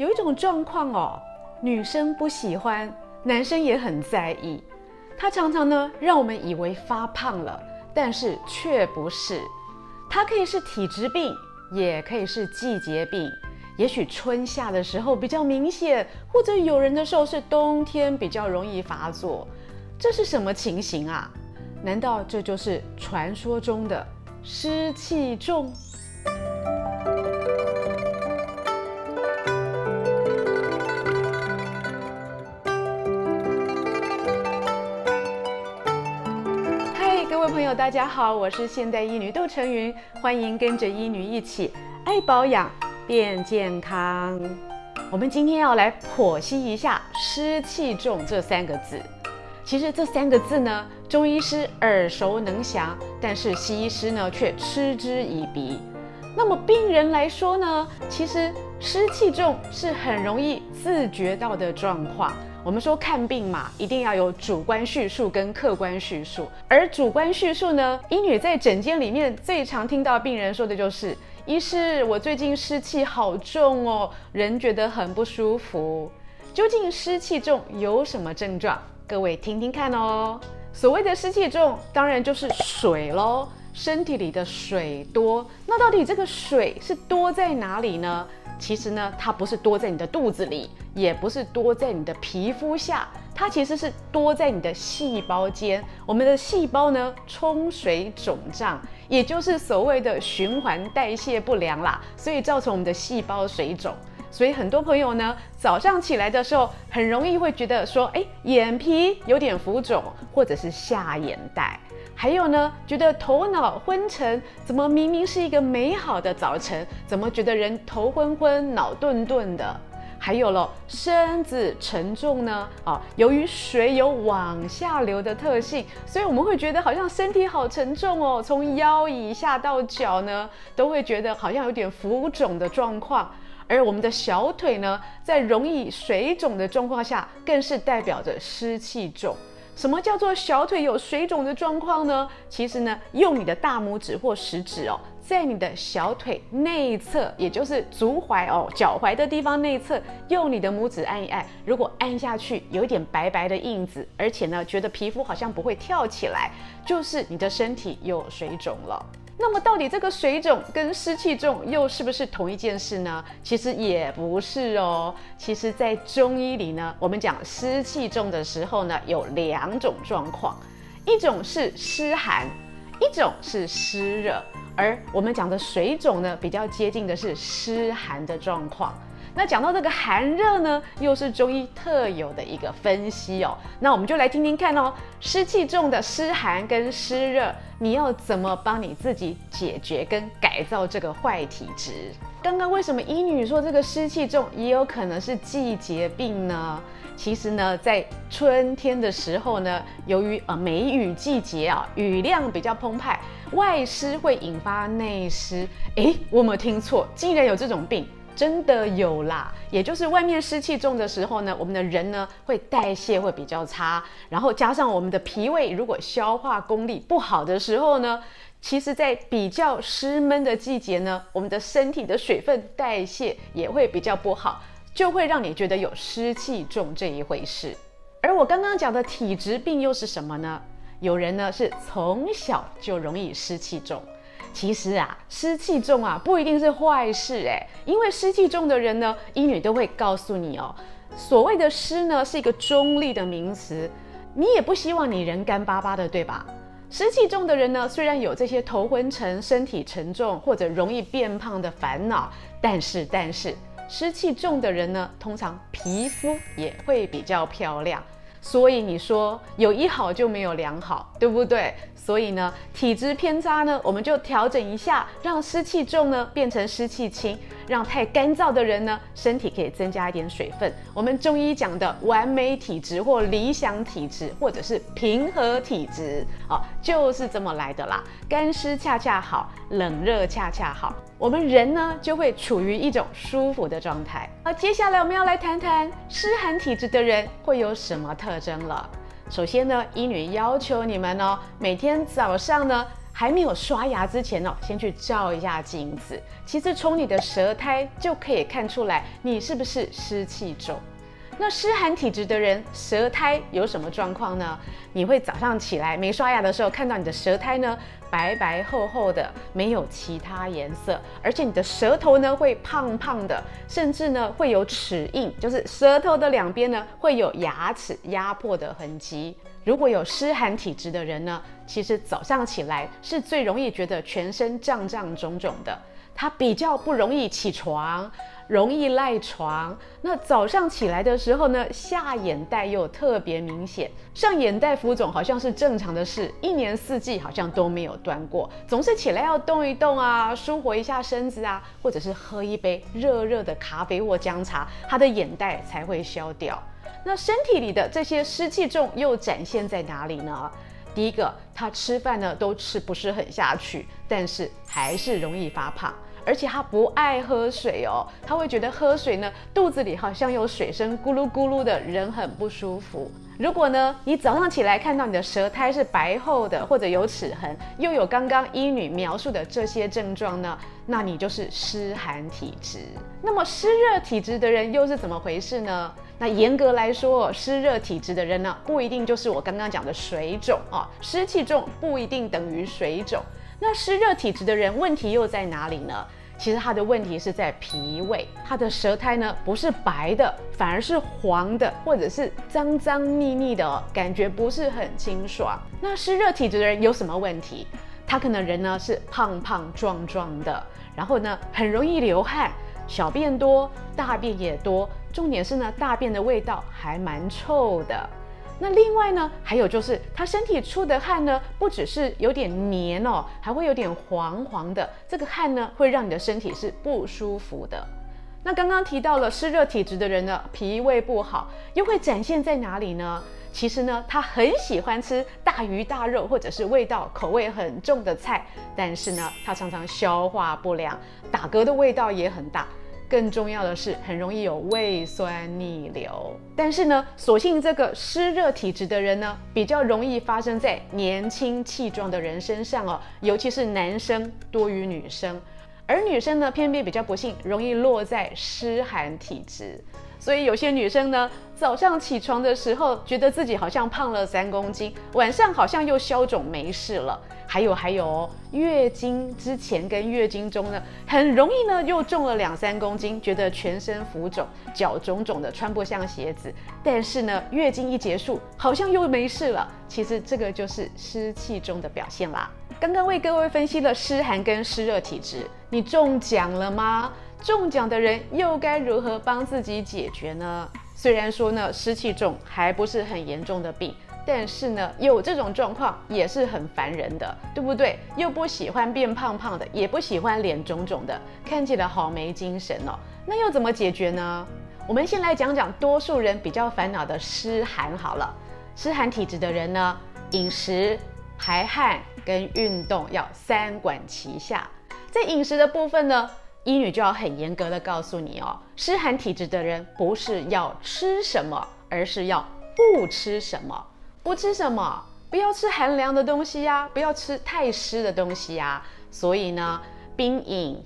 有一种状况哦，女生不喜欢，男生也很在意。它常常呢，让我们以为发胖了，但是却不是。它可以是体质病，也可以是季节病。也许春夏的时候比较明显，或者有人的时候是冬天比较容易发作。这是什么情形啊？难道这就是传说中的湿气重？大家好，我是现代医女杜成云，欢迎跟着医女一起爱保养变健康。我们今天要来剖析一下“湿气重”这三个字。其实这三个字呢，中医师耳熟能详，但是西医师呢却嗤之以鼻。那么病人来说呢，其实湿气重是很容易自觉到的状况。我们说看病嘛，一定要有主观叙述跟客观叙述。而主观叙述呢，医女在诊间里面最常听到病人说的就是：“医师，我最近湿气好重哦，人觉得很不舒服。”究竟湿气重有什么症状？各位听听看哦。所谓的湿气重，当然就是水喽，身体里的水多。那到底这个水是多在哪里呢？其实呢，它不是多在你的肚子里，也不是多在你的皮肤下，它其实是多在你的细胞间。我们的细胞呢，充水肿胀，也就是所谓的循环代谢不良啦，所以造成我们的细胞水肿。所以很多朋友呢，早上起来的时候，很容易会觉得说，哎，眼皮有点浮肿，或者是下眼袋。还有呢，觉得头脑昏沉，怎么明明是一个美好的早晨，怎么觉得人头昏昏、脑钝钝的？还有了，身子沉重呢？啊，由于水有往下流的特性，所以我们会觉得好像身体好沉重哦，从腰以下到脚呢，都会觉得好像有点浮肿的状况。而我们的小腿呢，在容易水肿的状况下，更是代表着湿气重。什么叫做小腿有水肿的状况呢？其实呢，用你的大拇指或食指哦，在你的小腿内侧，也就是足踝哦，脚踝的地方内侧，用你的拇指按一按。如果按下去有一点白白的印子，而且呢，觉得皮肤好像不会跳起来，就是你的身体有水肿了。那么到底这个水肿跟湿气重又是不是同一件事呢？其实也不是哦。其实，在中医里呢，我们讲湿气重的时候呢，有两种状况，一种是湿寒，一种是湿热。而我们讲的水肿呢，比较接近的是湿寒的状况。那讲到这个寒热呢，又是中医特有的一个分析哦。那我们就来听听看哦，湿气重的湿寒跟湿热，你要怎么帮你自己解决跟改造这个坏体质？刚刚为什么医女说这个湿气重也有可能是季节病呢？其实呢，在春天的时候呢，由于呃梅雨季节啊，雨量比较澎湃，外湿会引发内湿。诶，我有没有听错？竟然有这种病！真的有啦，也就是外面湿气重的时候呢，我们的人呢会代谢会比较差，然后加上我们的脾胃如果消化功力不好的时候呢，其实在比较湿闷的季节呢，我们的身体的水分代谢也会比较不好，就会让你觉得有湿气重这一回事。而我刚刚讲的体质病又是什么呢？有人呢是从小就容易湿气重。其实啊，湿气重啊，不一定是坏事哎，因为湿气重的人呢，医女都会告诉你哦，所谓的湿呢，是一个中立的名词，你也不希望你人干巴巴的，对吧？湿气重的人呢，虽然有这些头昏沉、身体沉重或者容易变胖的烦恼，但是但是湿气重的人呢，通常皮肤也会比较漂亮。所以你说有一好就没有两好，对不对？所以呢，体质偏差呢，我们就调整一下，让湿气重呢变成湿气轻，让太干燥的人呢，身体可以增加一点水分。我们中医讲的完美体质或理想体质，或者是平和体质，哦，就是这么来的啦。干湿恰恰好，冷热恰恰好，我们人呢就会处于一种舒服的状态。好，接下来我们要来谈谈湿寒体质的人会有什么特征了。首先呢，医女要求你们呢，每天早上呢，还没有刷牙之前呢，先去照一下镜子。其实从你的舌苔就可以看出来，你是不是湿气重。那湿寒体质的人，舌苔有什么状况呢？你会早上起来没刷牙的时候，看到你的舌苔呢，白白厚厚的，没有其他颜色，而且你的舌头呢会胖胖的，甚至呢会有齿印，就是舌头的两边呢会有牙齿压迫的痕迹。如果有湿寒体质的人呢，其实早上起来是最容易觉得全身胀胀肿肿的，他比较不容易起床。容易赖床，那早上起来的时候呢，下眼袋又特别明显，上眼袋浮肿好像是正常的事，一年四季好像都没有断过，总是起来要动一动啊，舒活一下身子啊，或者是喝一杯热热的咖啡或姜茶，他的眼袋才会消掉。那身体里的这些湿气重又展现在哪里呢？第一个，他吃饭呢都吃不是很下去，但是还是容易发胖。而且他不爱喝水哦，他会觉得喝水呢，肚子里好像有水声咕噜咕噜的，人很不舒服。如果呢，你早上起来看到你的舌苔是白厚的，或者有齿痕，又有刚刚医女描述的这些症状呢，那你就是湿寒体质。那么湿热体质的人又是怎么回事呢？那严格来说，湿热体质的人呢，不一定就是我刚刚讲的水肿啊，湿气重不一定等于水肿。那湿热体质的人问题又在哪里呢？其实他的问题是在脾胃，他的舌苔呢不是白的，反而是黄的，或者是脏脏腻腻的，感觉不是很清爽。那湿热体质的人有什么问题？他可能人呢是胖胖壮壮的，然后呢很容易流汗，小便多，大便也多，重点是呢大便的味道还蛮臭的。那另外呢，还有就是他身体出的汗呢，不只是有点黏哦，还会有点黄黄的。这个汗呢，会让你的身体是不舒服的。那刚刚提到了湿热体质的人呢，脾胃不好，又会展现在哪里呢？其实呢，他很喜欢吃大鱼大肉，或者是味道口味很重的菜，但是呢，他常常消化不良，打嗝的味道也很大。更重要的是，很容易有胃酸逆流。但是呢，所幸这个湿热体质的人呢，比较容易发生在年轻气壮的人身上哦，尤其是男生多于女生，而女生呢，偏偏比较不幸，容易落在湿寒体质。所以有些女生呢，早上起床的时候，觉得自己好像胖了三公斤，晚上好像又消肿没事了。还有还有哦，月经之前跟月经中呢，很容易呢又重了两三公斤，觉得全身浮肿，脚肿肿的，穿不下鞋子。但是呢，月经一结束，好像又没事了。其实这个就是湿气重的表现啦。刚刚为各位分析了湿寒跟湿热体质，你中奖了吗？中奖的人又该如何帮自己解决呢？虽然说呢，湿气重还不是很严重的病，但是呢，有这种状况也是很烦人的，对不对？又不喜欢变胖胖的，也不喜欢脸肿肿的，看起来好没精神哦。那又怎么解决呢？我们先来讲讲多数人比较烦恼的湿寒好了。湿寒体质的人呢，饮食、排汗跟运动要三管齐下。在饮食的部分呢，医女就要很严格的告诉你哦，湿寒体质的人不是要吃什么，而是要不吃什么。不吃什么？不要吃寒凉的东西呀，不要吃太湿的东西呀。所以呢，冰饮、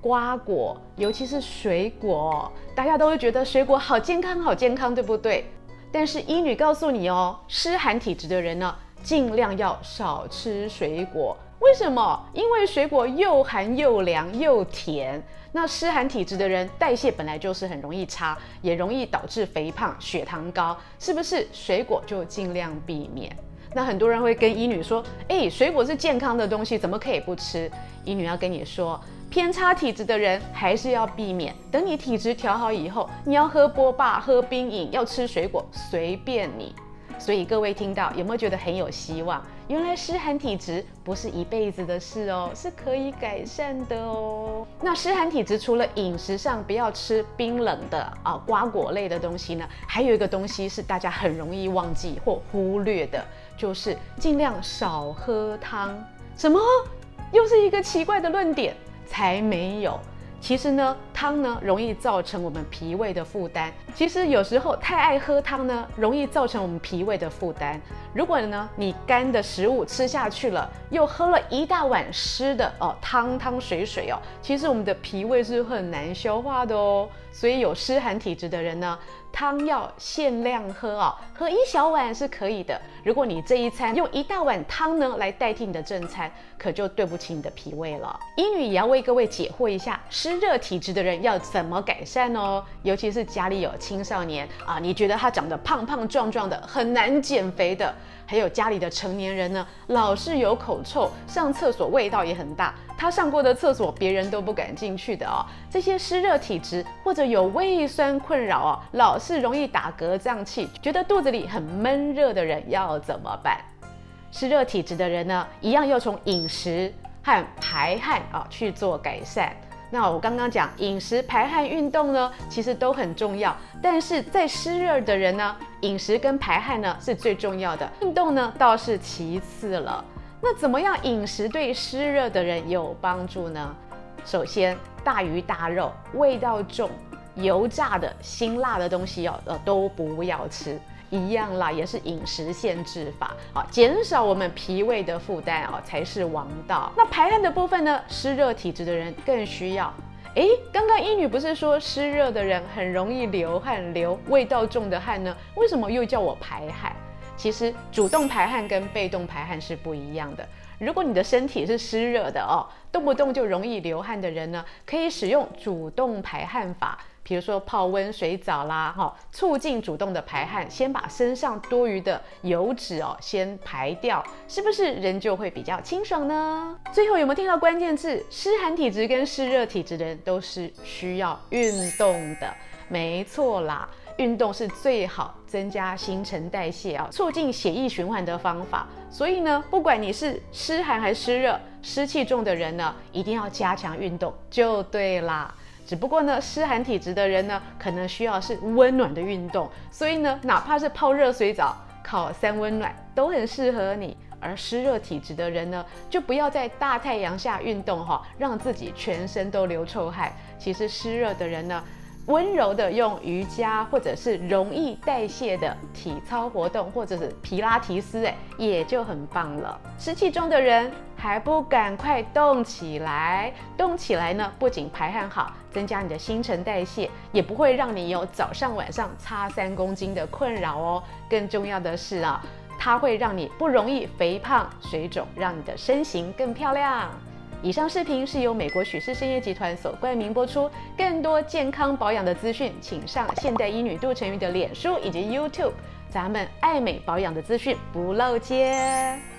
瓜果，尤其是水果，大家都会觉得水果好健康，好健康，对不对？但是医女告诉你哦，湿寒体质的人呢，尽量要少吃水果。为什么？因为水果又寒又凉又甜。那湿寒体质的人代谢本来就是很容易差，也容易导致肥胖、血糖高，是不是？水果就尽量避免。那很多人会跟医女说：“诶，水果是健康的东西，怎么可以不吃？”医女要跟你说，偏差体质的人还是要避免。等你体质调好以后，你要喝波霸、喝冰饮、要吃水果，随便你。所以各位听到有没有觉得很有希望？原来湿寒体质不是一辈子的事哦，是可以改善的哦。那湿寒体质除了饮食上不要吃冰冷的啊瓜果类的东西呢，还有一个东西是大家很容易忘记或忽略的，就是尽量少喝汤。什么？又是一个奇怪的论点？才没有。其实呢，汤呢，容易造成我们脾胃的负担。其实有时候太爱喝汤呢，容易造成我们脾胃的负担。如果呢，你干的食物吃下去了，又喝了一大碗湿的哦，汤汤水水哦，其实我们的脾胃是很难消化的哦。所以有湿寒体质的人呢，汤要限量喝哦，喝一小碗是可以的。如果你这一餐用一大碗汤呢来代替你的正餐，可就对不起你的脾胃了。医女也要为各位解惑一下，湿热体质的人要怎么改善哦？尤其是家里有青少年啊，你觉得他长得胖胖壮壮的，很难减肥的。还有家里的成年人呢，老是有口臭，上厕所味道也很大，他上过的厕所别人都不敢进去的哦。这些湿热体质或者有胃酸困扰哦，老是容易打嗝胀气，觉得肚子里很闷热的人要怎么办？湿热体质的人呢，一样要从饮食和排汗啊去做改善。那我刚刚讲饮食、排汗、运动呢，其实都很重要。但是在湿热的人呢，饮食跟排汗呢是最重要的，运动呢倒是其次了。那怎么样饮食对湿热的人有帮助呢？首先，大鱼大肉、味道重、油炸的、辛辣的东西哦，呃，都不要吃。一样啦，也是饮食限制法啊，减少我们脾胃的负担啊，才是王道。那排汗的部分呢？湿热体质的人更需要。诶，刚刚医女不是说湿热的人很容易流汗，流味道重的汗呢？为什么又叫我排汗？其实主动排汗跟被动排汗是不一样的。如果你的身体是湿热的哦，动不动就容易流汗的人呢，可以使用主动排汗法。比如说泡温水澡啦，哈，促进主动的排汗，先把身上多余的油脂哦先排掉，是不是人就会比较清爽呢？最后有没有听到关键字？湿寒体质跟湿热体质的人都是需要运动的，没错啦，运动是最好增加新陈代谢啊，促进血液循环的方法。所以呢，不管你是湿寒还是湿热，湿气重的人呢，一定要加强运动就对啦。只不过呢，湿寒体质的人呢，可能需要是温暖的运动，所以呢，哪怕是泡热水澡、烤三温暖都很适合你。而湿热体质的人呢，就不要在大太阳下运动哈，让自己全身都流臭汗。其实湿热的人呢，温柔的用瑜伽或者是容易代谢的体操活动，或者是皮拉提斯，哎，也就很棒了。湿气重的人还不赶快动起来？动起来呢，不仅排汗好，增加你的新陈代谢，也不会让你有早上晚上差三公斤的困扰哦。更重要的是啊，它会让你不容易肥胖水肿，让你的身形更漂亮。以上视频是由美国许氏参业集团所冠名播出。更多健康保养的资讯，请上现代医女杜成玉的脸书以及 YouTube。咱们爱美保养的资讯不漏接。